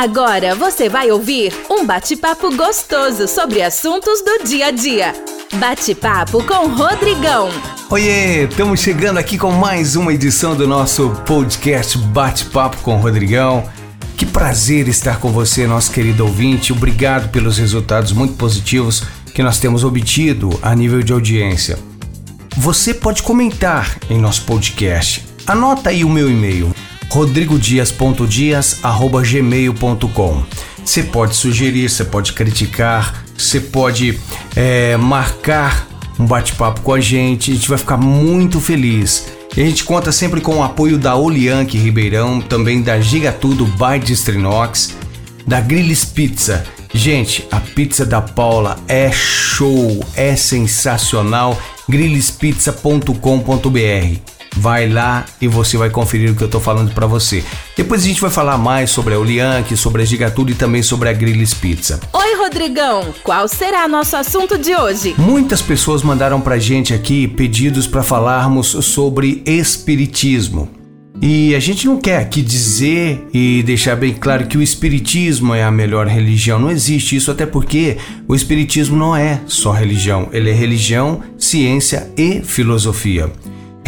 Agora você vai ouvir um bate-papo gostoso sobre assuntos do dia a dia. Bate-papo com Rodrigão. Oiê, estamos chegando aqui com mais uma edição do nosso podcast Bate-Papo com Rodrigão. Que prazer estar com você, nosso querido ouvinte. Obrigado pelos resultados muito positivos que nós temos obtido a nível de audiência. Você pode comentar em nosso podcast. Anota aí o meu e-mail rodrigodias.dias@gmail.com. Você pode sugerir, você pode criticar, você pode é, marcar um bate-papo com a gente. A gente vai ficar muito feliz. E a gente conta sempre com o apoio da Olianque Ribeirão, também da Gigatudo by Distrinox, da Grilles Pizza. Gente, a pizza da Paula é show, é sensacional. grillespizza.com.br vai lá e você vai conferir o que eu tô falando para você. Depois a gente vai falar mais sobre a Olianque, sobre a Gigatudo e também sobre a Grilles Pizza. Oi, Rodrigão! Qual será nosso assunto de hoje? Muitas pessoas mandaram pra gente aqui pedidos para falarmos sobre espiritismo. E a gente não quer aqui dizer e deixar bem claro que o Espiritismo é a melhor religião. Não existe isso, até porque o Espiritismo não é só religião, ele é religião, ciência e filosofia.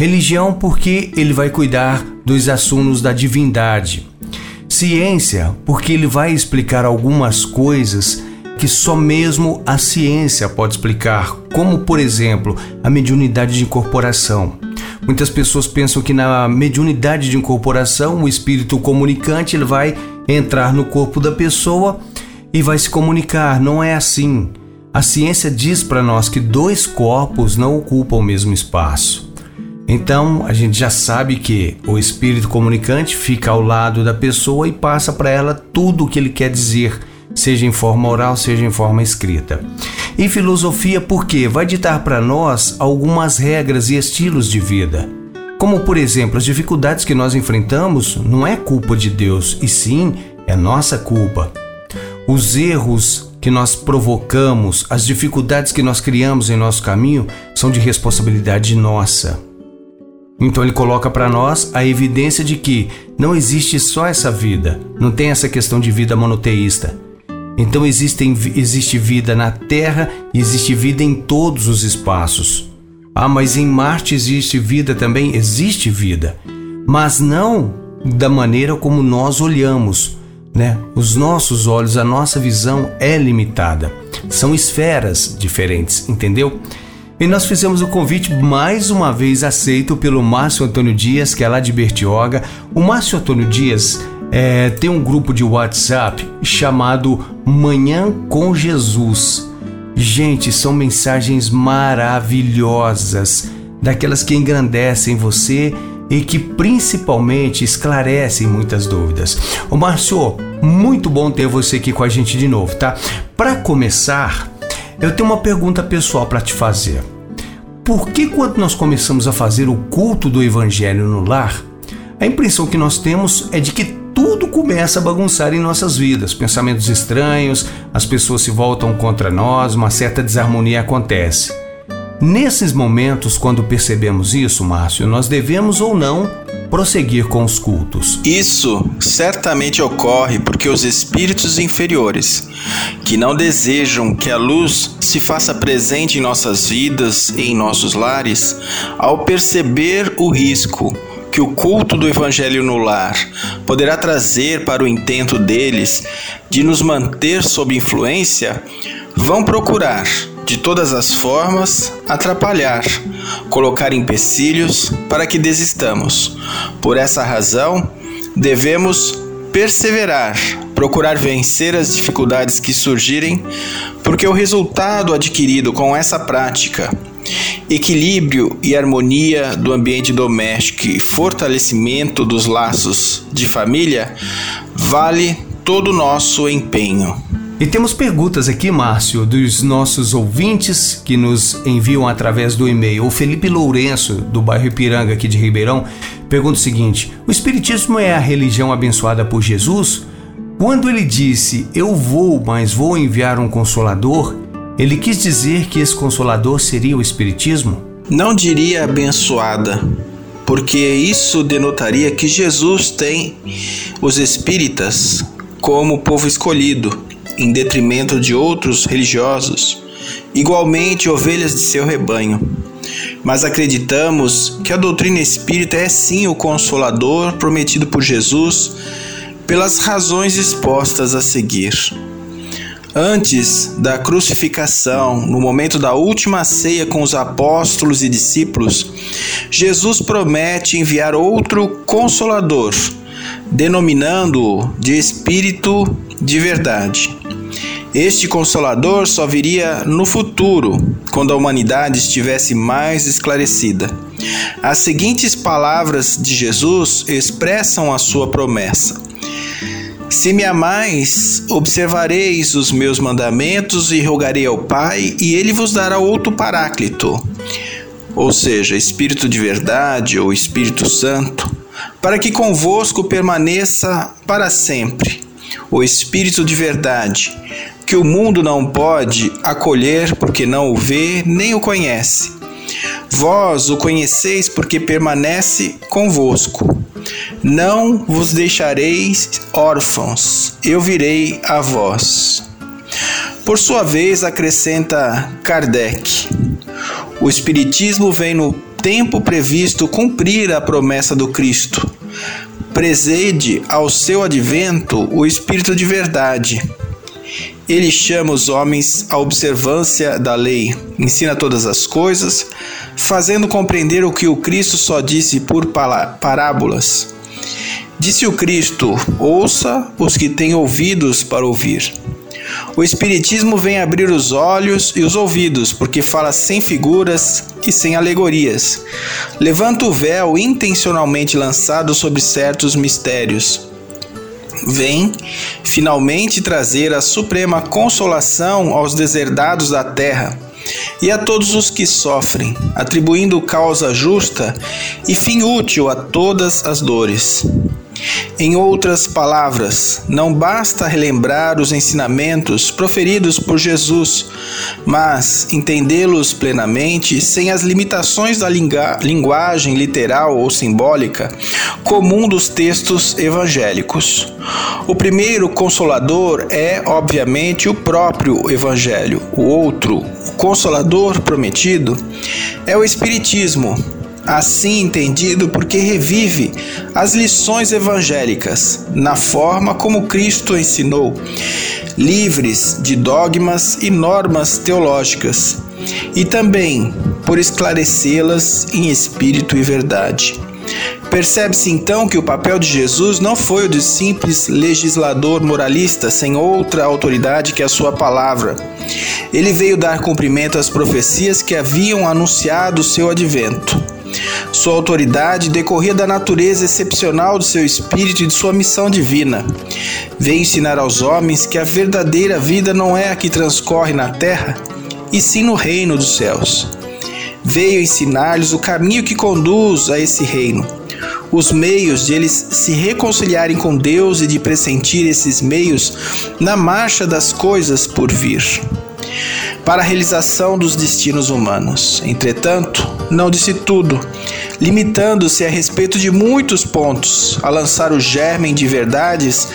Religião, porque ele vai cuidar dos assuntos da divindade. Ciência, porque ele vai explicar algumas coisas que só mesmo a ciência pode explicar, como por exemplo a mediunidade de incorporação. Muitas pessoas pensam que na mediunidade de incorporação o espírito comunicante ele vai entrar no corpo da pessoa e vai se comunicar. Não é assim. A ciência diz para nós que dois corpos não ocupam o mesmo espaço. Então a gente já sabe que o espírito comunicante fica ao lado da pessoa e passa para ela tudo o que ele quer dizer, seja em forma oral, seja em forma escrita. E filosofia, porque vai ditar para nós algumas regras e estilos de vida. Como, por exemplo, as dificuldades que nós enfrentamos não é culpa de Deus, e sim é nossa culpa. Os erros que nós provocamos, as dificuldades que nós criamos em nosso caminho são de responsabilidade nossa. Então ele coloca para nós a evidência de que não existe só essa vida, não tem essa questão de vida monoteísta. Então existe, vida na Terra e existe vida em todos os espaços. Ah, mas em Marte existe vida também? Existe vida, mas não da maneira como nós olhamos, né? Os nossos olhos, a nossa visão é limitada. São esferas diferentes, entendeu? E nós fizemos o convite mais uma vez aceito pelo Márcio Antônio Dias, que é lá de Bertioga. O Márcio Antônio Dias é, tem um grupo de WhatsApp chamado Manhã com Jesus. Gente, são mensagens maravilhosas, daquelas que engrandecem você e que principalmente esclarecem muitas dúvidas. Ô Márcio, muito bom ter você aqui com a gente de novo, tá? Para começar, eu tenho uma pergunta pessoal para te fazer. Por que, quando nós começamos a fazer o culto do Evangelho no lar, a impressão que nós temos é de que tudo começa a bagunçar em nossas vidas, pensamentos estranhos, as pessoas se voltam contra nós, uma certa desarmonia acontece. Nesses momentos, quando percebemos isso, Márcio, nós devemos ou não prosseguir com os cultos. Isso certamente ocorre porque os espíritos inferiores, que não desejam que a luz se faça presente em nossas vidas e em nossos lares, ao perceber o risco que o culto do Evangelho no lar poderá trazer para o intento deles de nos manter sob influência, vão procurar de todas as formas, atrapalhar, colocar empecilhos para que desistamos. Por essa razão, devemos perseverar, procurar vencer as dificuldades que surgirem, porque o resultado adquirido com essa prática, equilíbrio e harmonia do ambiente doméstico e fortalecimento dos laços de família, vale todo o nosso empenho. E temos perguntas aqui, Márcio, dos nossos ouvintes que nos enviam através do e-mail. O Felipe Lourenço, do bairro Ipiranga, aqui de Ribeirão, pergunta o seguinte: O Espiritismo é a religião abençoada por Jesus? Quando ele disse, Eu vou, mas vou enviar um consolador, ele quis dizer que esse consolador seria o Espiritismo? Não diria abençoada, porque isso denotaria que Jesus tem os espíritas como povo escolhido, em detrimento de outros religiosos, igualmente ovelhas de seu rebanho. Mas acreditamos que a doutrina espírita é sim o consolador prometido por Jesus pelas razões expostas a seguir. Antes da crucificação, no momento da última ceia com os apóstolos e discípulos, Jesus promete enviar outro consolador, denominando-o de Espírito de Verdade. Este consolador só viria no futuro, quando a humanidade estivesse mais esclarecida. As seguintes palavras de Jesus expressam a sua promessa. Se me amais, observareis os meus mandamentos e rogarei ao Pai, e ele vos dará outro paráclito, ou seja, Espírito de verdade ou Espírito Santo, para que convosco permaneça para sempre. O Espírito de verdade, que o mundo não pode acolher porque não o vê nem o conhece. Vós o conheceis porque permanece convosco não vos deixareis órfãos, eu virei a vós. Por sua vez, acrescenta Kardec: o Espiritismo vem no tempo previsto cumprir a promessa do Cristo. Presede ao seu advento o Espírito de verdade. Ele chama os homens à observância da lei, ensina todas as coisas, fazendo compreender o que o Cristo só disse por parábolas. Disse o Cristo: Ouça os que têm ouvidos para ouvir. O Espiritismo vem abrir os olhos e os ouvidos, porque fala sem figuras e sem alegorias. Levanta o véu intencionalmente lançado sobre certos mistérios. Vem, finalmente, trazer a suprema consolação aos deserdados da terra e a todos os que sofrem, atribuindo causa justa e fim útil a todas as dores. Em outras palavras, não basta relembrar os ensinamentos proferidos por Jesus, mas entendê-los plenamente sem as limitações da linguagem literal ou simbólica comum dos textos evangélicos. O primeiro consolador é, obviamente, o próprio Evangelho. O outro, o consolador prometido, é o Espiritismo assim entendido porque revive as lições evangélicas na forma como Cristo ensinou, livres de dogmas e normas teológicas, e também por esclarecê-las em espírito e verdade. Percebe-se então que o papel de Jesus não foi o de simples legislador moralista sem outra autoridade que a sua palavra. Ele veio dar cumprimento às profecias que haviam anunciado o seu advento. Sua autoridade decorria da natureza excepcional do seu espírito e de sua missão divina. Veio ensinar aos homens que a verdadeira vida não é a que transcorre na terra, e sim no reino dos céus. Veio ensinar-lhes o caminho que conduz a esse reino, os meios de eles se reconciliarem com Deus e de pressentir esses meios na marcha das coisas por vir para a realização dos destinos humanos. Entretanto, não disse tudo, limitando-se a respeito de muitos pontos a lançar o germen de verdades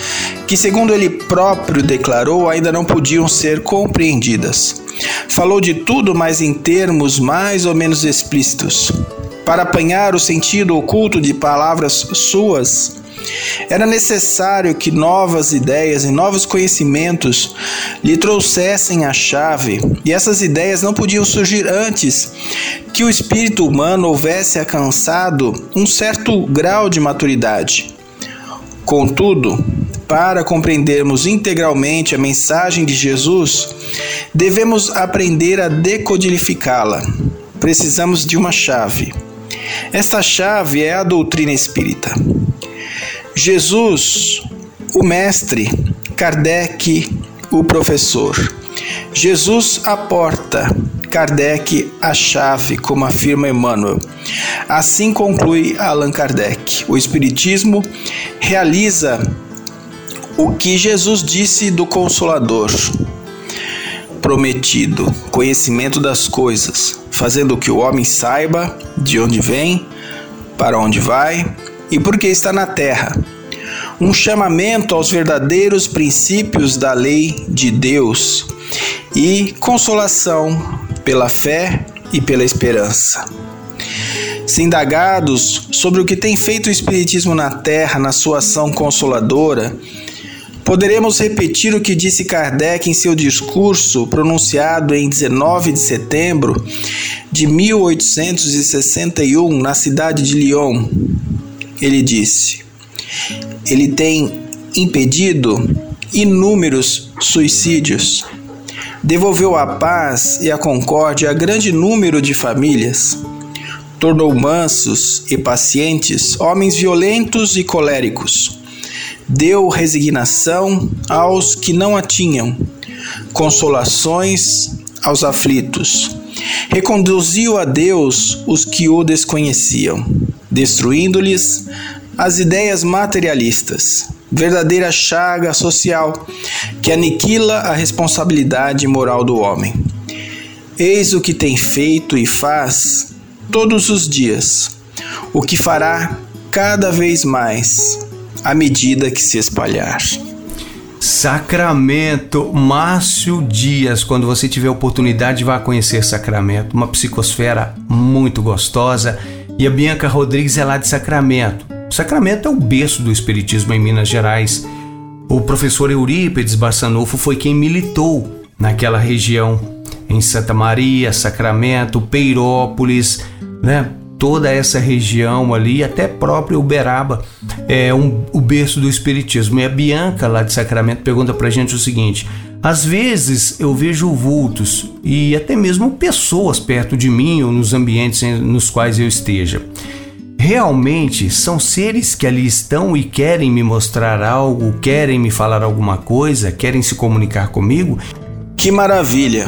que, segundo ele próprio declarou, ainda não podiam ser compreendidas. Falou de tudo, mas em termos mais ou menos explícitos. Para apanhar o sentido oculto de palavras suas, era necessário que novas ideias e novos conhecimentos lhe trouxessem a chave, e essas ideias não podiam surgir antes que o espírito humano houvesse alcançado um certo grau de maturidade. Contudo, para compreendermos integralmente a mensagem de Jesus, devemos aprender a decodificá-la. Precisamos de uma chave. Esta chave é a doutrina espírita. Jesus, o mestre, Kardec, o professor. Jesus a porta, Kardec a chave, como afirma Emmanuel. Assim conclui Allan Kardec. O Espiritismo realiza o que Jesus disse do Consolador prometido, conhecimento das coisas, fazendo que o homem saiba de onde vem, para onde vai e porque está na terra. um chamamento aos verdadeiros princípios da lei de Deus e consolação pela fé e pela esperança. Se indagados sobre o que tem feito o Espiritismo na Terra na sua ação consoladora, poderemos repetir o que disse Kardec em seu discurso pronunciado em 19 de setembro de 1861 na cidade de Lyon. Ele disse: Ele tem impedido inúmeros suicídios. Devolveu a paz e a concórdia a grande número de famílias tornou mansos e pacientes homens violentos e coléricos. Deu resignação aos que não a tinham, consolações aos aflitos. Reconduziu a Deus os que o desconheciam, destruindo-lhes as ideias materialistas, verdadeira chaga social que aniquila a responsabilidade moral do homem. Eis o que tem feito e faz todos os dias, o que fará cada vez mais à medida que se espalhar. Sacramento, Márcio Dias, quando você tiver oportunidade, vá conhecer Sacramento, uma psicosfera muito gostosa. E a Bianca Rodrigues é lá de Sacramento. Sacramento é o berço do Espiritismo em Minas Gerais. O professor Eurípides Barçanufo foi quem militou naquela região, em Santa Maria, Sacramento, Peirópolis, né? Toda essa região ali, até próprio Uberaba, é um, o berço do Espiritismo. E a Bianca, lá de Sacramento, pergunta pra gente o seguinte: às vezes eu vejo vultos e até mesmo pessoas perto de mim ou nos ambientes nos quais eu esteja. Realmente são seres que ali estão e querem me mostrar algo, querem me falar alguma coisa, querem se comunicar comigo? Que maravilha!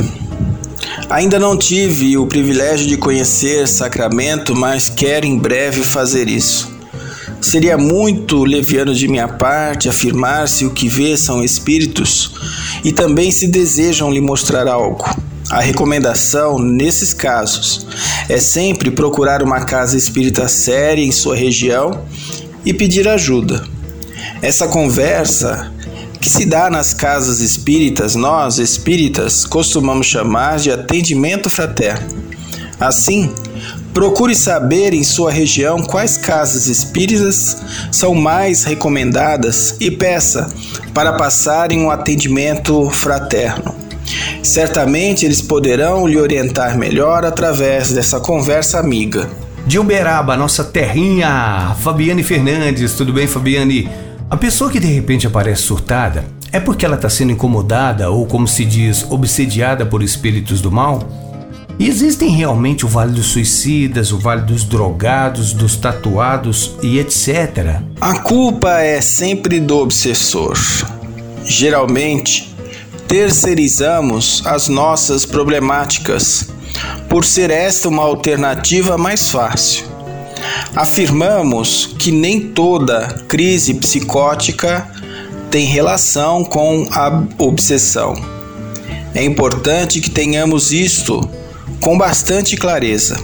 Ainda não tive o privilégio de conhecer Sacramento, mas quero em breve fazer isso. Seria muito leviano de minha parte afirmar se o que vê são espíritos e também se desejam lhe mostrar algo. A recomendação, nesses casos, é sempre procurar uma casa espírita séria em sua região e pedir ajuda. Essa conversa que se dá nas casas espíritas, nós, espíritas, costumamos chamar de atendimento fraterno. Assim, procure saber em sua região quais casas espíritas são mais recomendadas e peça para passarem um atendimento fraterno. Certamente eles poderão lhe orientar melhor através dessa conversa amiga. De Uberaba, nossa terrinha, Fabiane Fernandes, tudo bem, Fabiane? A pessoa que de repente aparece surtada é porque ela está sendo incomodada ou, como se diz, obsediada por espíritos do mal? E existem realmente o Vale dos Suicidas, o Vale dos Drogados, dos Tatuados e etc. A culpa é sempre do obsessor. Geralmente, terceirizamos as nossas problemáticas, por ser esta uma alternativa mais fácil. Afirmamos que nem toda crise psicótica tem relação com a obsessão. É importante que tenhamos isto com bastante clareza.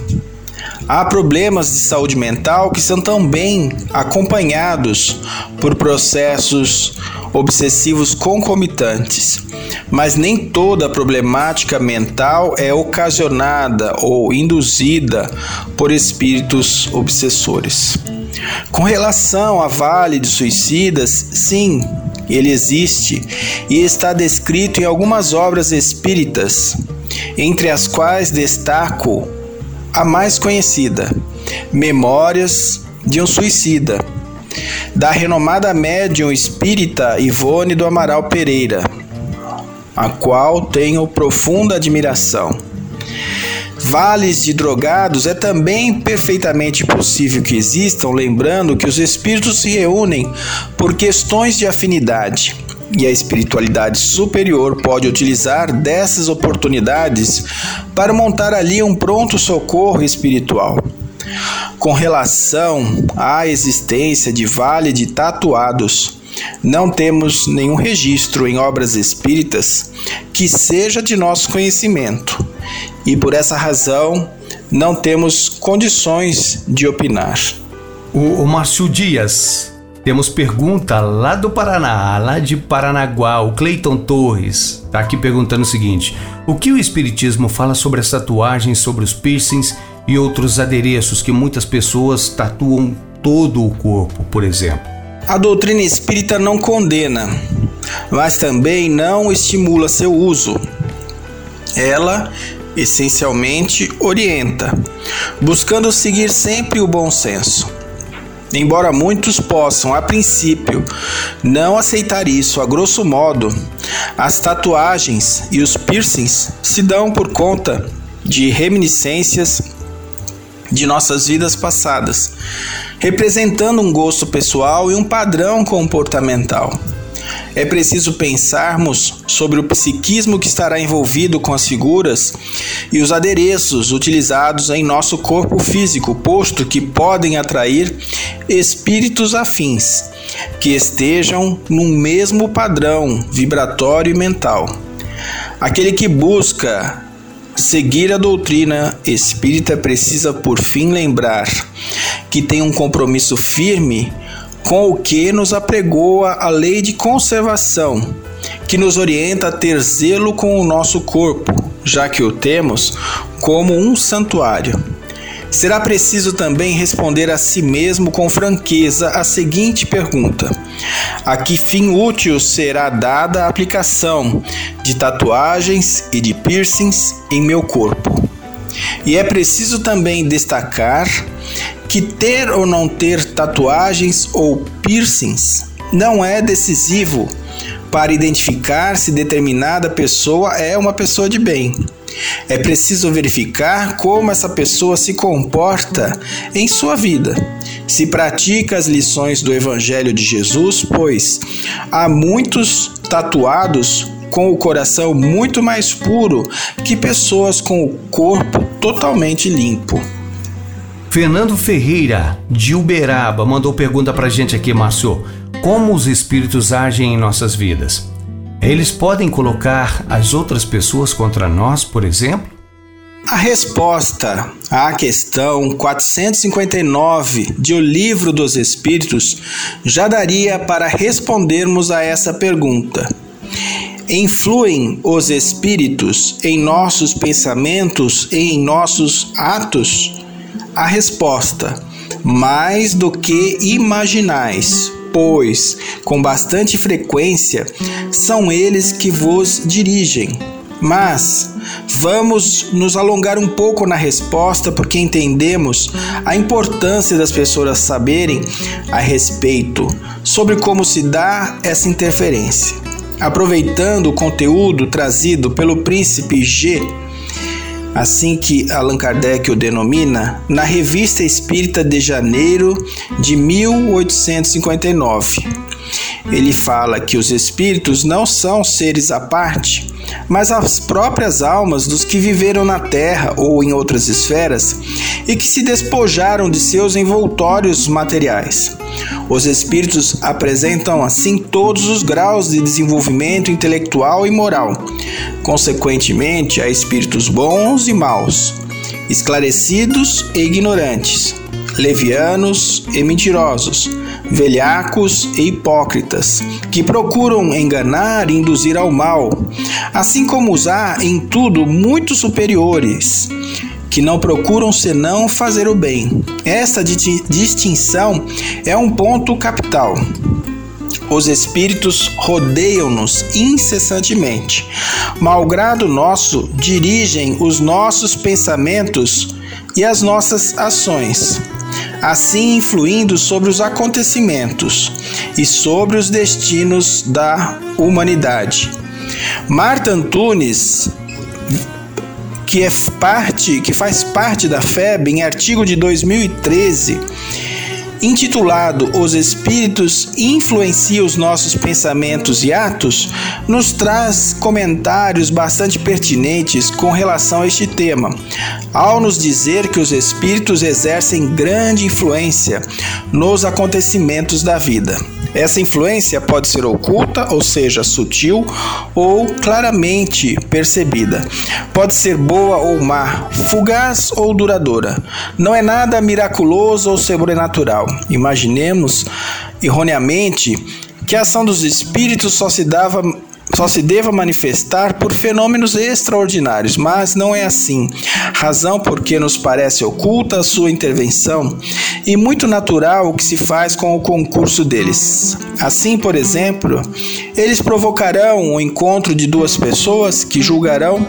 Há problemas de saúde mental que são também acompanhados por processos obsessivos concomitantes, mas nem toda problemática mental é ocasionada ou induzida por espíritos obsessores. Com relação a Vale de Suicidas, sim, ele existe e está descrito em algumas obras espíritas, entre as quais destaco a mais conhecida, Memórias de um Suicida, da renomada médium espírita Ivone do Amaral Pereira, a qual tenho profunda admiração. Vales de drogados é também perfeitamente possível que existam, lembrando que os espíritos se reúnem por questões de afinidade e a espiritualidade superior pode utilizar dessas oportunidades para montar ali um pronto socorro espiritual. Com relação à existência de vale de tatuados, não temos nenhum registro em obras espíritas que seja de nosso conhecimento, e por essa razão não temos condições de opinar. O, o Márcio Dias, Temos pergunta lá do Paraná, lá de Paranaguá, o Cleiton Torres está aqui perguntando o seguinte: O que o Espiritismo fala sobre as tatuagens, sobre os piercings e outros adereços que muitas pessoas tatuam todo o corpo, por exemplo? A doutrina espírita não condena, mas também não estimula seu uso. Ela essencialmente orienta, buscando seguir sempre o bom senso. Embora muitos possam, a princípio, não aceitar isso, a grosso modo, as tatuagens e os piercings se dão por conta de reminiscências de nossas vidas passadas, representando um gosto pessoal e um padrão comportamental. É preciso pensarmos sobre o psiquismo que estará envolvido com as figuras e os adereços utilizados em nosso corpo físico, posto que podem atrair espíritos afins que estejam no mesmo padrão vibratório e mental. Aquele que busca seguir a doutrina espírita precisa, por fim, lembrar que tem um compromisso firme com o que nos apregoa a lei de conservação, que nos orienta a ter zelo com o nosso corpo, já que o temos como um santuário. Será preciso também responder a si mesmo com franqueza a seguinte pergunta: A que fim útil será dada a aplicação de tatuagens e de piercings em meu corpo? E é preciso também destacar que ter ou não ter tatuagens ou piercings não é decisivo para identificar se determinada pessoa é uma pessoa de bem. É preciso verificar como essa pessoa se comporta em sua vida. Se pratica as lições do Evangelho de Jesus, pois há muitos tatuados com o coração muito mais puro que pessoas com o corpo totalmente limpo. Fernando Ferreira, de Uberaba, mandou pergunta pra gente aqui, Márcio. Como os espíritos agem em nossas vidas? Eles podem colocar as outras pessoas contra nós, por exemplo? A resposta à questão 459 de O Livro dos Espíritos já daria para respondermos a essa pergunta. Influem os espíritos em nossos pensamentos e em nossos atos? A resposta: mais do que imaginais, pois com bastante frequência são eles que vos dirigem. Mas vamos nos alongar um pouco na resposta porque entendemos a importância das pessoas saberem a respeito sobre como se dá essa interferência. Aproveitando o conteúdo trazido pelo príncipe G assim que Allan Kardec o denomina, na Revista Espírita de janeiro de 1859. Ele fala que os espíritos não são seres à parte, mas as próprias almas dos que viveram na Terra ou em outras esferas e que se despojaram de seus envoltórios materiais. Os espíritos apresentam assim todos os graus de desenvolvimento intelectual e moral. Consequentemente, há espíritos bons e maus, esclarecidos e ignorantes, levianos e mentirosos, velhacos e hipócritas, que procuram enganar e induzir ao mal, assim como usar em tudo muito superiores que não procuram senão fazer o bem. Esta distinção é um ponto capital. Os espíritos rodeiam-nos incessantemente. Malgrado nosso, dirigem os nossos pensamentos e as nossas ações, assim influindo sobre os acontecimentos e sobre os destinos da humanidade. Marta Antunes que é parte, que faz parte da FEB, em artigo de 2013, intitulado Os Espíritos Influenciam os Nossos Pensamentos e Atos, nos traz comentários bastante pertinentes com relação a este tema, ao nos dizer que os espíritos exercem grande influência nos acontecimentos da vida. Essa influência pode ser oculta, ou seja, sutil, ou claramente percebida. Pode ser boa ou má, fugaz ou duradoura. Não é nada miraculoso ou sobrenatural. Imaginemos erroneamente, que a ação dos espíritos só se dava só se deva manifestar por fenômenos extraordinários, mas não é assim. Razão porque nos parece oculta a sua intervenção e muito natural o que se faz com o concurso deles. Assim, por exemplo, eles provocarão o encontro de duas pessoas que julgarão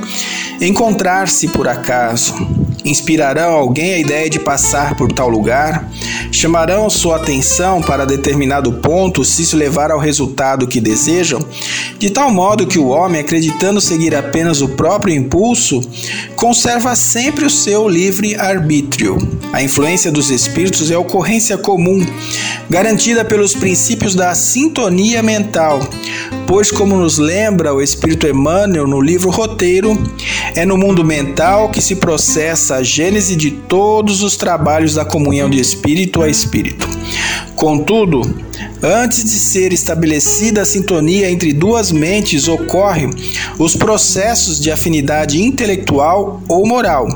encontrar-se por acaso. Inspirarão alguém a ideia de passar por tal lugar, chamarão sua atenção para determinado ponto se isso levar ao resultado que desejam, de tal modo que o homem, acreditando seguir apenas o próprio impulso, conserva sempre o seu livre arbítrio. A influência dos espíritos é ocorrência comum, garantida pelos princípios da sintonia mental, pois, como nos lembra o espírito Emmanuel no livro Roteiro, é no mundo mental que se processa a gênese de todos os trabalhos da comunhão de espírito a espírito. Contudo, antes de ser estabelecida a sintonia entre duas mentes, ocorrem os processos de afinidade intelectual ou moral,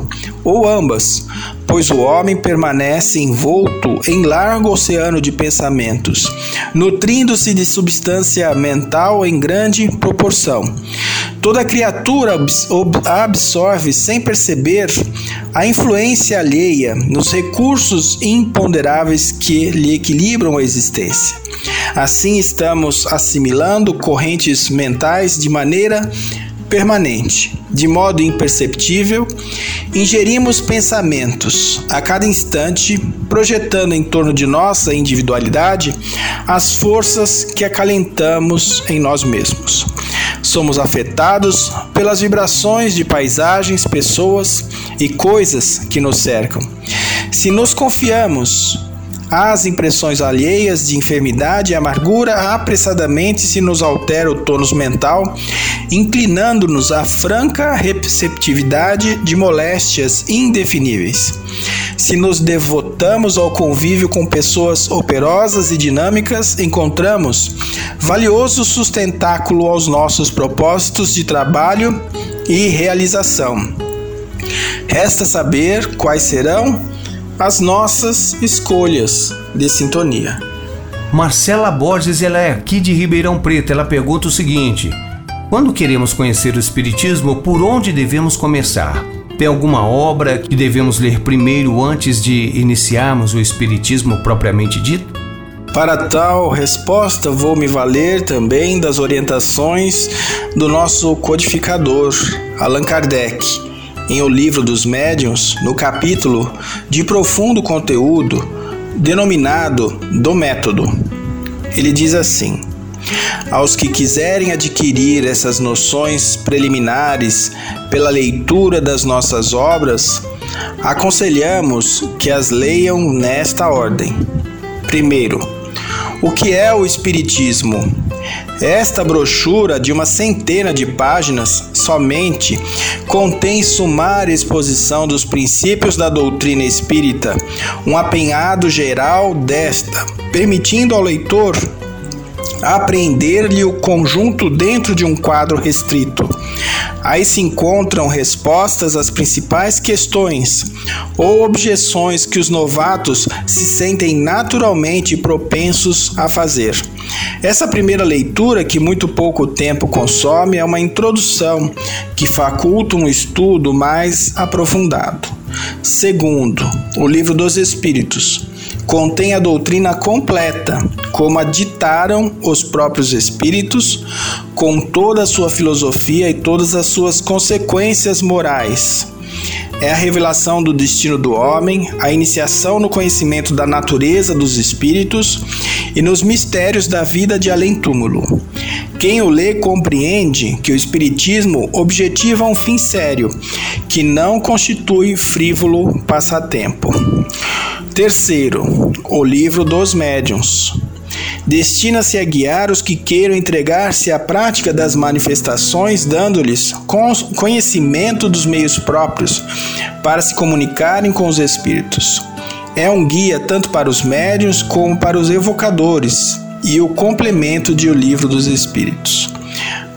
ou ambas, pois o homem permanece envolto em largo oceano de pensamentos, nutrindo-se de substância mental em grande proporção. Toda criatura absorve sem perceber a influência alheia nos recursos imponderáveis que lhe equilibram a existência. Assim, estamos assimilando correntes mentais de maneira permanente, de modo imperceptível, ingerimos pensamentos a cada instante, projetando em torno de nossa individualidade as forças que acalentamos em nós mesmos. Somos afetados pelas vibrações de paisagens, pessoas e coisas que nos cercam. Se nos confiamos às impressões alheias de enfermidade e amargura, apressadamente se nos altera o tônus mental, inclinando-nos à franca receptividade de moléstias indefiníveis. Se nos devotamos ao convívio com pessoas operosas e dinâmicas, encontramos valioso sustentáculo aos nossos propósitos de trabalho e realização. Resta saber quais serão as nossas escolhas de sintonia. Marcela Borges, ela é aqui de Ribeirão Preto. Ela pergunta o seguinte: Quando queremos conhecer o Espiritismo, por onde devemos começar? Tem alguma obra que devemos ler primeiro antes de iniciarmos o Espiritismo propriamente dito? Para tal resposta, vou me valer também das orientações do nosso codificador, Allan Kardec, em O Livro dos Médiuns, no capítulo de profundo conteúdo denominado Do Método. Ele diz assim: aos que quiserem adquirir essas noções preliminares pela leitura das nossas obras, aconselhamos que as leiam nesta ordem. Primeiro, o que é o Espiritismo? Esta brochura de uma centena de páginas somente contém sumária exposição dos princípios da doutrina espírita, um apanhado geral desta, permitindo ao leitor apreender-lhe o conjunto dentro de um quadro restrito. Aí se encontram respostas às principais questões ou objeções que os novatos se sentem naturalmente propensos a fazer. Essa primeira leitura, que muito pouco tempo consome, é uma introdução que faculta um estudo mais aprofundado. Segundo, o Livro dos Espíritos contém a doutrina completa, como a ditaram os próprios espíritos, com toda a sua filosofia e todas as suas consequências morais. É a revelação do destino do homem, a iniciação no conhecimento da natureza dos espíritos e nos mistérios da vida de além-túmulo. Quem o lê compreende que o Espiritismo objetiva um fim sério, que não constitui frívolo passatempo. Terceiro, o livro dos médiuns. Destina-se a guiar os que queiram entregar-se à prática das manifestações, dando-lhes conhecimento dos meios próprios para se comunicarem com os espíritos. É um guia tanto para os médiuns como para os evocadores e o complemento de O Livro dos Espíritos.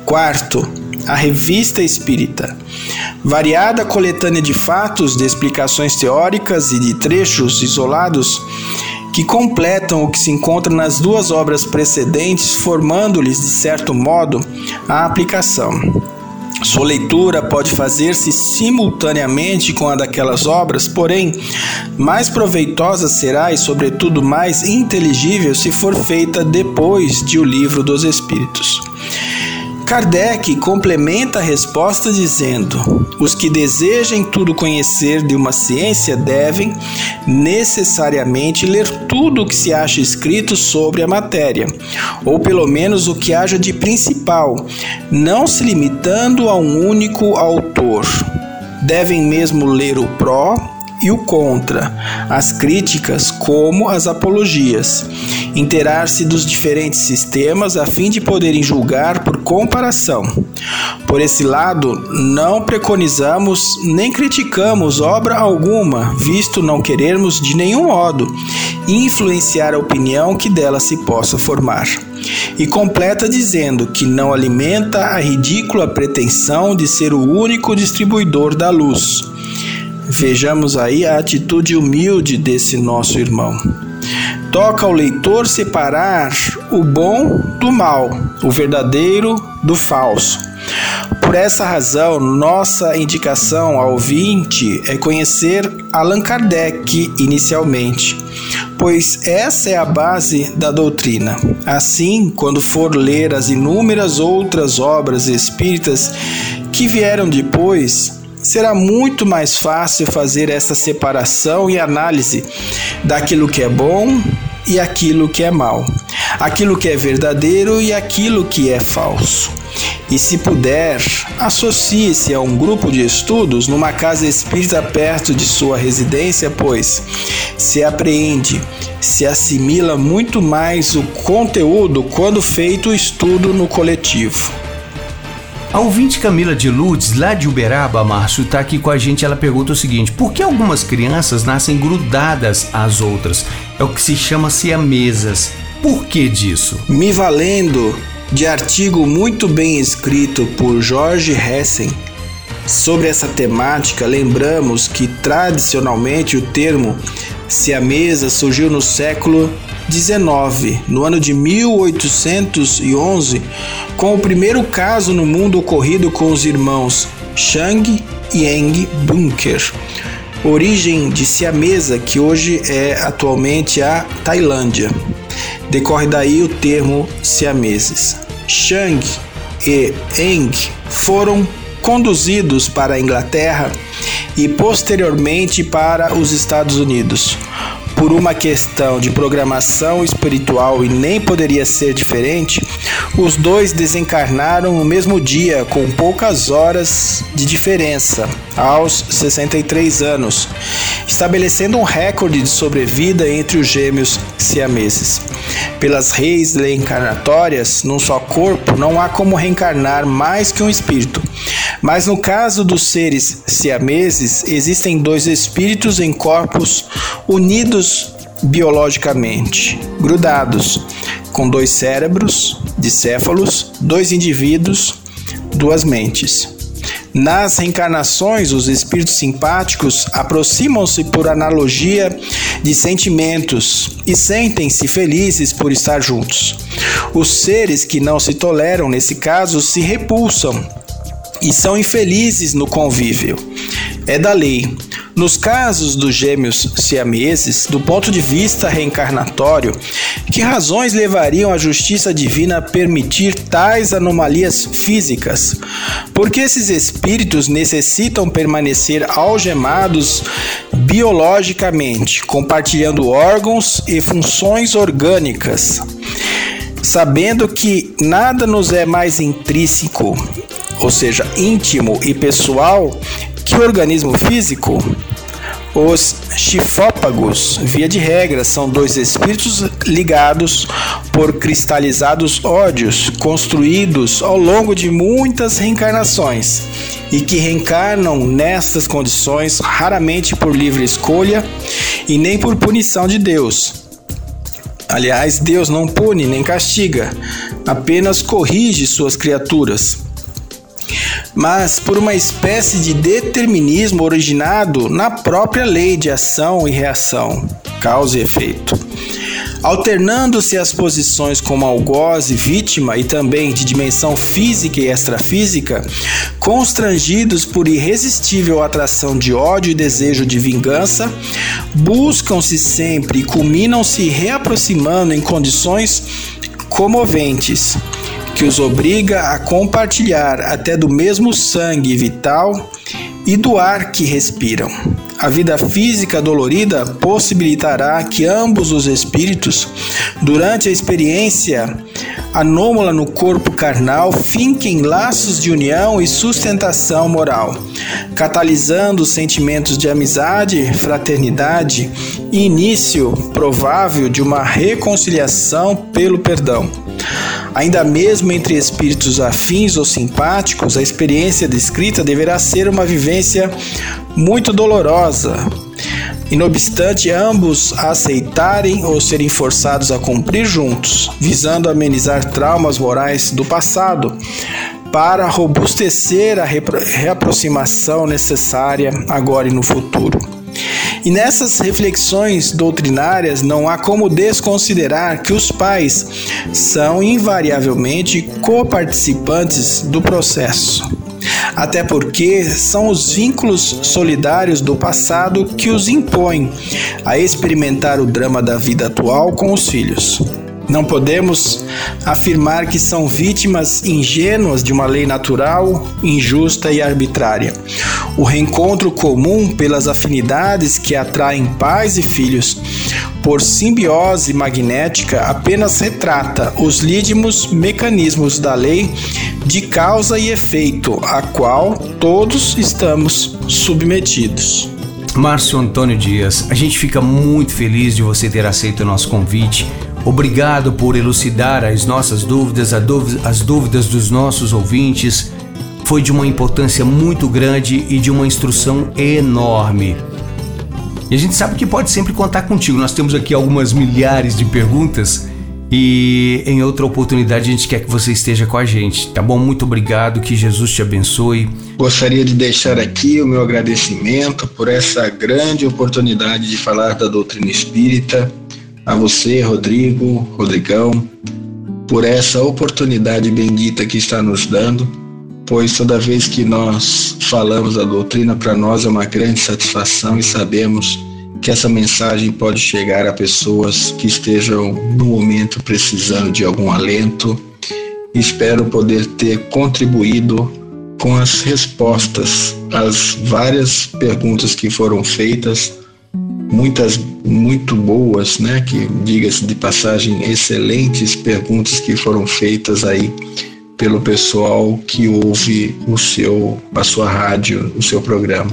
Quarto, a Revista Espírita. Variada coletânea de fatos, de explicações teóricas e de trechos isolados que completam o que se encontra nas duas obras precedentes, formando-lhes, de certo modo, a aplicação. Sua leitura pode fazer-se simultaneamente com a daquelas obras, porém, mais proveitosa será e, sobretudo, mais inteligível se for feita depois de O Livro dos Espíritos. Kardec complementa a resposta dizendo: os que desejem tudo conhecer de uma ciência devem necessariamente ler tudo o que se acha escrito sobre a matéria, ou pelo menos o que haja de principal, não se limitando a um único autor. Devem mesmo ler o pró e o contra, as críticas como as apologias, interar-se dos diferentes sistemas a fim de poderem julgar por comparação. Por esse lado, não preconizamos nem criticamos obra alguma, visto não querermos de nenhum modo influenciar a opinião que dela se possa formar. E completa dizendo que não alimenta a ridícula pretensão de ser o único distribuidor da luz Vejamos aí a atitude humilde desse nosso irmão. Toca ao leitor separar o bom do mal, o verdadeiro do falso. Por essa razão, nossa indicação ao ouvinte é conhecer Allan Kardec inicialmente, pois essa é a base da doutrina. Assim, quando for ler as inúmeras outras obras espíritas que vieram depois, será muito mais fácil fazer essa separação e análise daquilo que é bom e aquilo que é mal, aquilo que é verdadeiro e aquilo que é falso. E se puder, associe-se a um grupo de estudos numa casa espírita perto de sua residência, pois se apreende, se assimila muito mais o conteúdo quando feito o estudo no coletivo. A ouvinte Camila de Lourdes, lá de Uberaba, Márcio, está aqui com a gente. Ela pergunta o seguinte: por que algumas crianças nascem grudadas às outras? É o que se chama siamesas. Por que disso? Me valendo de artigo muito bem escrito por Jorge Hessen sobre essa temática, lembramos que tradicionalmente o termo siamesa surgiu no século 19, no ano de 1811, com o primeiro caso no mundo ocorrido com os irmãos Chang e Eng Bunker, origem de siamesa que hoje é atualmente a Tailândia. Decorre daí o termo siameses. Chang e Eng foram conduzidos para a Inglaterra e posteriormente para os Estados Unidos por uma questão de programação espiritual e nem poderia ser diferente, os dois desencarnaram no mesmo dia, com poucas horas de diferença, aos 63 anos, estabelecendo um recorde de sobrevida entre os gêmeos siameses. Pelas reis reencarnatórias, num só corpo, não há como reencarnar mais que um espírito. Mas no caso dos seres siameses, existem dois espíritos em corpos unidos biologicamente, grudados, com dois cérebros, dicéfalos, dois indivíduos, duas mentes. Nas reencarnações, os espíritos simpáticos aproximam-se por analogia de sentimentos e sentem-se felizes por estar juntos. Os seres que não se toleram, nesse caso, se repulsam e são infelizes no convívio. É da lei. Nos casos dos gêmeos siameses, do ponto de vista reencarnatório, que razões levariam a justiça divina a permitir tais anomalias físicas? Porque esses espíritos necessitam permanecer algemados biologicamente, compartilhando órgãos e funções orgânicas sabendo que nada nos é mais intrínseco, ou seja, íntimo e pessoal, que o organismo físico, os chifópagos, via de regra, são dois espíritos ligados por cristalizados ódios construídos ao longo de muitas reencarnações e que reencarnam nestas condições raramente por livre escolha e nem por punição de Deus. Aliás, Deus não pune nem castiga, apenas corrige suas criaturas mas por uma espécie de determinismo originado na própria lei de ação e reação, causa e efeito. alternando-se as posições como algoz e vítima e também de dimensão física e extrafísica, constrangidos por irresistível atração de ódio e desejo de vingança, buscam-se sempre e culminam-se reaproximando em condições comoventes que os obriga a compartilhar até do mesmo sangue vital e do ar que respiram. A vida física dolorida possibilitará que ambos os espíritos, durante a experiência anômala no corpo carnal, finquem laços de união e sustentação moral, catalisando sentimentos de amizade, fraternidade e início provável de uma reconciliação pelo perdão. Ainda mesmo entre espíritos afins ou simpáticos, a experiência descrita deverá ser uma vivência muito dolorosa. E não obstante ambos aceitarem ou serem forçados a cumprir juntos, visando amenizar traumas morais do passado, para robustecer a reaproximação necessária agora e no futuro. E nessas reflexões doutrinárias não há como desconsiderar que os pais são invariavelmente coparticipantes do processo. Até porque são os vínculos solidários do passado que os impõem a experimentar o drama da vida atual com os filhos. Não podemos afirmar que são vítimas ingênuas de uma lei natural, injusta e arbitrária. O reencontro comum pelas afinidades que atraem pais e filhos por simbiose magnética apenas retrata os lídimos mecanismos da lei de causa e efeito, a qual todos estamos submetidos. Márcio Antônio Dias, a gente fica muito feliz de você ter aceito o nosso convite Obrigado por elucidar as nossas dúvidas, as dúvidas dos nossos ouvintes. Foi de uma importância muito grande e de uma instrução enorme. E a gente sabe que pode sempre contar contigo. Nós temos aqui algumas milhares de perguntas e em outra oportunidade a gente quer que você esteja com a gente, tá bom? Muito obrigado, que Jesus te abençoe. Gostaria de deixar aqui o meu agradecimento por essa grande oportunidade de falar da doutrina espírita a você, Rodrigo, Rodrigão, por essa oportunidade bendita que está nos dando, pois toda vez que nós falamos a doutrina, para nós é uma grande satisfação e sabemos que essa mensagem pode chegar a pessoas que estejam no momento precisando de algum alento. Espero poder ter contribuído com as respostas às várias perguntas que foram feitas muitas muito boas, né? Que diga-se de passagem, excelentes perguntas que foram feitas aí pelo pessoal que ouve o seu a sua rádio, o seu programa.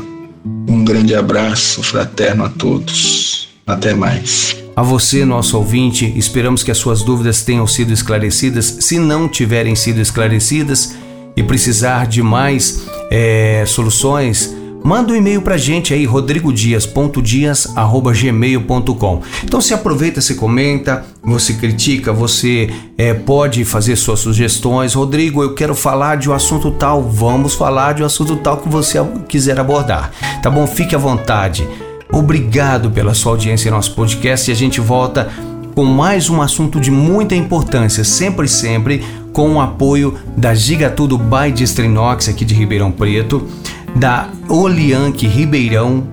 Um grande abraço fraterno a todos. Até mais. A você, nosso ouvinte, esperamos que as suas dúvidas tenham sido esclarecidas. Se não tiverem sido esclarecidas e precisar de mais é, soluções, Manda um e-mail pra gente aí, rodrigodias.dias.gmail.com. Então se aproveita, se comenta, você critica, você é, pode fazer suas sugestões. Rodrigo, eu quero falar de um assunto tal, vamos falar de um assunto tal que você quiser abordar. Tá bom? Fique à vontade. Obrigado pela sua audiência em nosso podcast e a gente volta com mais um assunto de muita importância, sempre, sempre com o apoio da Gigatudo by Distrinox aqui de Ribeirão Preto da Olianque Ribeirão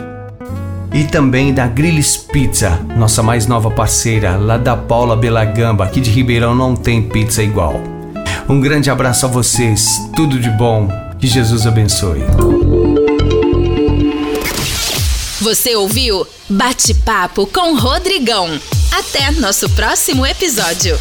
e também da Grilles Pizza, nossa mais nova parceira, lá da Paula Belagamba, aqui de Ribeirão não tem pizza igual. Um grande abraço a vocês, tudo de bom, que Jesus abençoe. Você ouviu Bate-Papo com Rodrigão. Até nosso próximo episódio.